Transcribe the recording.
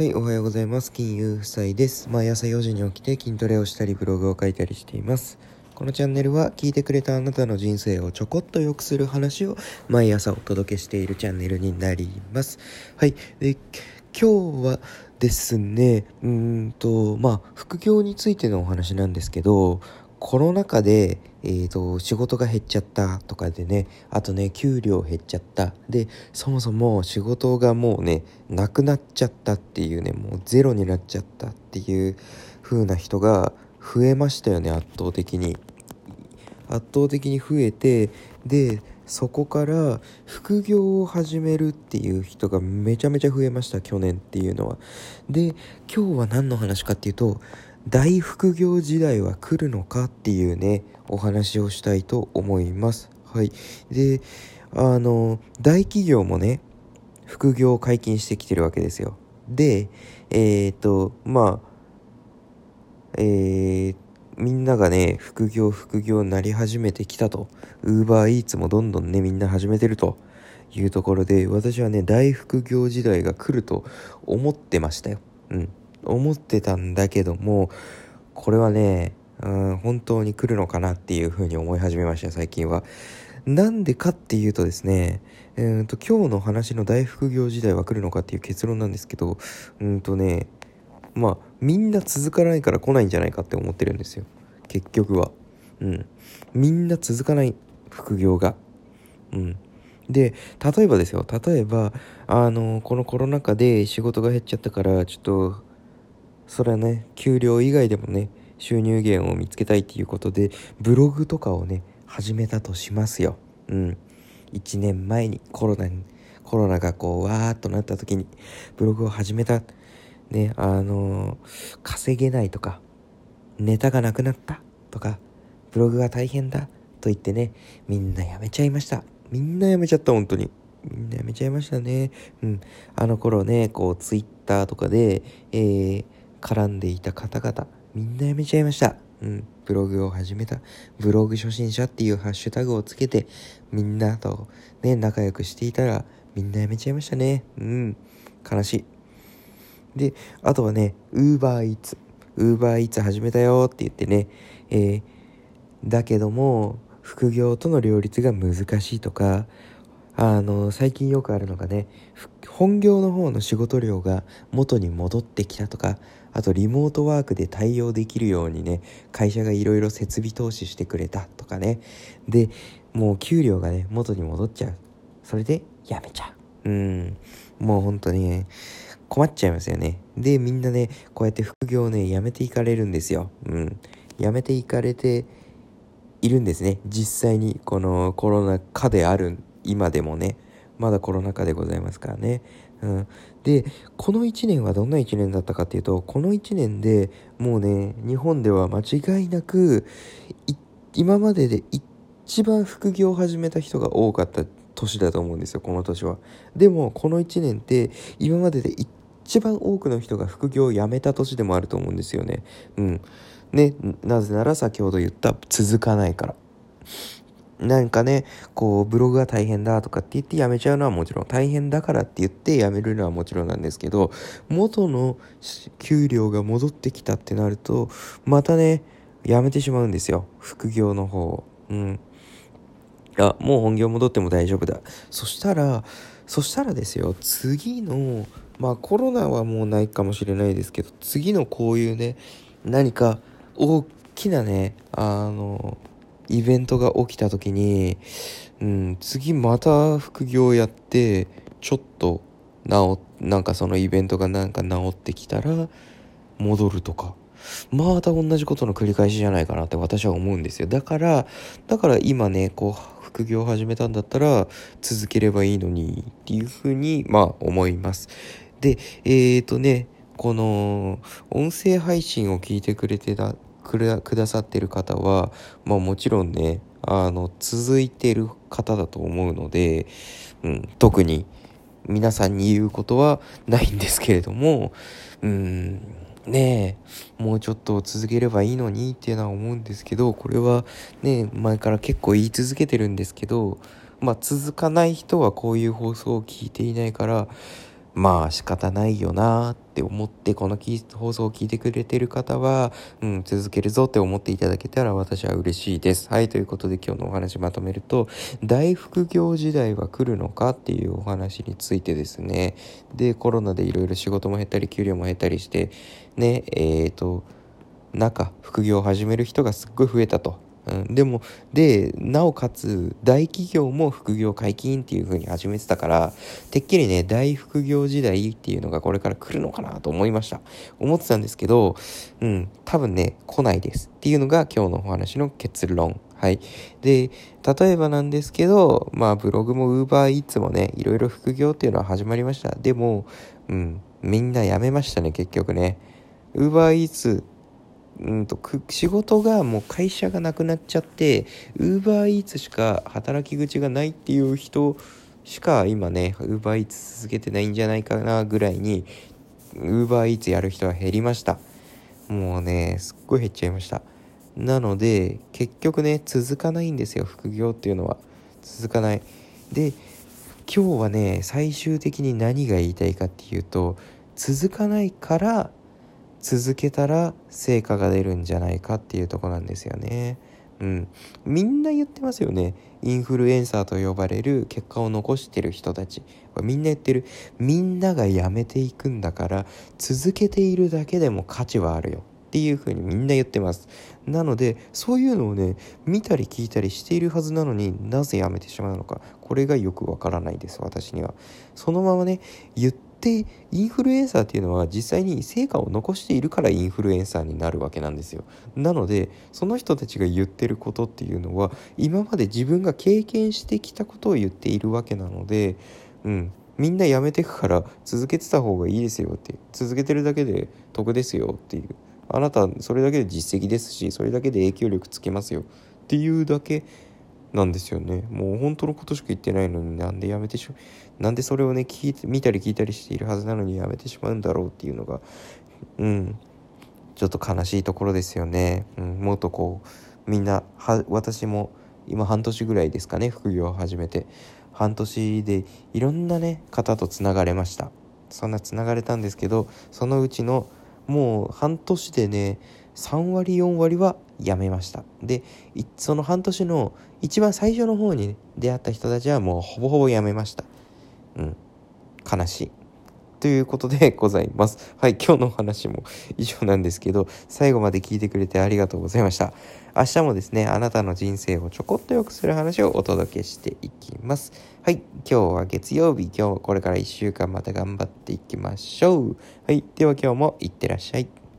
はい、おはようございます。金融夫妻です。毎朝4時に起きて筋トレをしたりブログを書いたりしています。このチャンネルは聞いてくれたあなたの人生をちょこっと良くする話を毎朝お届けしているチャンネルになります。はい。で、今日はですね、うんと、まあ、副業についてのお話なんですけど、コロナ禍で、えーと、仕事が減っちゃったとかでねあとね給料減っちゃった。でそもそも仕事がもうねなくなっちゃったっていうねもうゼロになっちゃったっていう風な人が増えましたよね圧倒的に。圧倒的に増えてでそこから副業を始めるっていう人がめちゃめちゃ増えました去年っていうのは。で今日は何の話かっていうと大副業時代は来るのかっていうねお話をしたいと思います。はい。であの大企業もね副業を解禁してきてるわけですよ。でえっ、とまあえー、みんながね副業副業になり始めてきたと。ウーバーイーツもどんどんねみんな始めてると。いうところで私はね大副業時代が来ると思ってましたよ。うん。思ってたんだけどもこれはねうん本当に来るのかなっていうふうに思い始めました最近は。なんでかっていうとですね、えーと、今日の話の大副業時代は来るのかっていう結論なんですけどうんとねまあみんな続かないから来ないんじゃないかって思ってるんですよ結局は。うん、みんな続かない副業が。うん、で例えばですよ例えばあのこのコロナ禍で仕事が減っちゃったからちょっとそれはね給料以外でもね収入源を見つけたいっていうことでブログとかをね始めたとしますよ。うん。1年前にコロナにコロナがこうわーっとなった時にブログを始めた。ねあのー、稼げないとかネタがなくなった。とかブログが大変だ。と言ってねみんなやめちゃいました。みんなやめちゃった本当に。みんなやめちゃいましたね。うん。あの頃ねこうツイッターとかでえー絡んでいた方々、みんな辞めちゃいました。うん、ブログを始めた。ブログ初心者っていうハッシュタグをつけて、みんなとね、仲良くしていたら、みんな辞めちゃいましたね。うん、悲しい。で、あとはね、ウーバーイーツ。ウーバーイーツ始めたよって言ってね、えー、だけども、副業との両立が難しいとか、あの最近よくあるのがね本業の方の仕事量が元に戻ってきたとかあとリモートワークで対応できるようにね会社がいろいろ設備投資してくれたとかね。でもう給料がね元に戻っちゃう。それでやめちゃう。うん。もう本当にね困っちゃいますよね。でみんなねこうやって副業をねやめていかれるんですよ。うん。やめていかれているんですね。実際にこのコロナ禍である今でもねまだコロナ禍でございますからね。うん、でこの1年はどんな1年だったかっていうとこの1年でもうね日本では間違いなく今までで一番副業を始めた人が多かった年だと思うんですよこの年は。でもこの1年って今までで一番多くの人が副業を辞めた年でもあると思うんですよね。うん。ね、なぜなら先ほど言った続かないから。なんかね、こう、ブログが大変だとかって言ってやめちゃうのはもちろん、大変だからって言ってやめるのはもちろんなんですけど、元の給料が戻ってきたってなると、またね、やめてしまうんですよ。副業の方をうん。あ、もう本業戻っても大丈夫だ。そしたら、そしたらですよ、次の、まあコロナはもうないかもしれないですけど、次のこういうね、何か大きなね、あの、イベントが起きた時に、うん、次また副業やってちょっと治なんかそのイベントがなんか治ってきたら戻るとか。また同じことの繰り返しじゃないかなって私は思うんですよ。だからだから今ねこう副業を始めたんだったら続ければいいのにっていうふうにまあ思います。でえーとねこの音声配信を聞いてくれてたくださってる方は、まあもちろんね、あの、続いてる方だと思うので、うん、特に皆さんに言うことはないんですけれども、うん、ねえ、もうちょっと続ければいいのにっていうのは思うんですけど、これはね、前から結構言い続けてるんですけど、まあ続かない人はこういう放送を聞いていないから、まあ仕方ないよなって思ってこの放送を聞いてくれてる方は、うん、続けるぞって思っていただけたら私は嬉しいです。はい、ということで今日のお話まとめると、大副業時代は来るのかっていうお話についてですね。で、コロナでいろいろ仕事も減ったり給料も減ったりして、ね、えっ、ー、と、中、副業を始める人がすっごい増えたと。うん、でもでなおかつ大企業も副業解禁っていう風に始めてたからてっきりね大副業時代っていうのがこれから来るのかなと思いました思ってたんですけどうん多分ね来ないですっていうのが今日のお話の結論はい。で、例えばなんですけど、まあ、ブログも UberEats もね、いろいろ副業っていうのは始まりました。でも、うん、みんな辞めましたね、結局ね。UberEats うんと仕事がもう会社がなくなっちゃってウーバーイーツしか働き口がないっていう人しか今ねウーバーイーツ続けてないんじゃないかなぐらいにウーバーイーツやる人は減りました。もうねすっごい減っちゃいました。なので結局ね続かないんですよ副業っていうのは。続かない。で今日はね最終的に何が言いたいかっていうと続かないから続けたら成果が出るんじゃないかっていうとこなんですよね。うん、みんな言ってますよね。インフルエンサーと呼ばれる結果を残してる人たち。みんな言ってる。みんなが辞めていくんだから続けているだけでも価値はあるよ。っていう風にみんな言ってます。なのでそういうのをね見たり聞いたりしているはずなのになぜ辞めてしまうのかこれがよくわからないです私には。そのままね言ってでインフルエンサーっていうのは実際に成果を残しているからインフルエンサーになるわけなんですよ。なのでその人たちが言ってることっていうのは今まで自分が経験してきたことを言っているわけなのでうんみんなやめてくから続けてた方がいいですよって続けてるだけで得ですよっていう。あなたそれだけで実績ですしそれだけで影響力つけますよっていうだけなんですよね。もう本当のことしか言ってないのになんでやめてしまうなんでそれをね聞いて見たり聞いたりしているはずなのにやめてしまうんだろうっていうのがうん。ちょっと悲しいところですよね、うん、もっとこうみんなは私も今半年ぐらいですかね副業を始めて。半年でいろんなね方とつながれました。そんなつながれたんですけどそのうちのもう半年でね3割4割は辞めましたでその半年の一番最初の方に出会った人たちはもうほぼほぼ辞めましたうん悲しいということでございます。はい、今日のお話も以上なんですけど、最後まで聞いてくれてありがとうございました。明日もですね、あなたの人生をちょこっと良くする話をお届けしていきます。はい、今日は月曜日、今日これから1週間また頑張っていきましょう。はい、では今日もいってらっしゃい。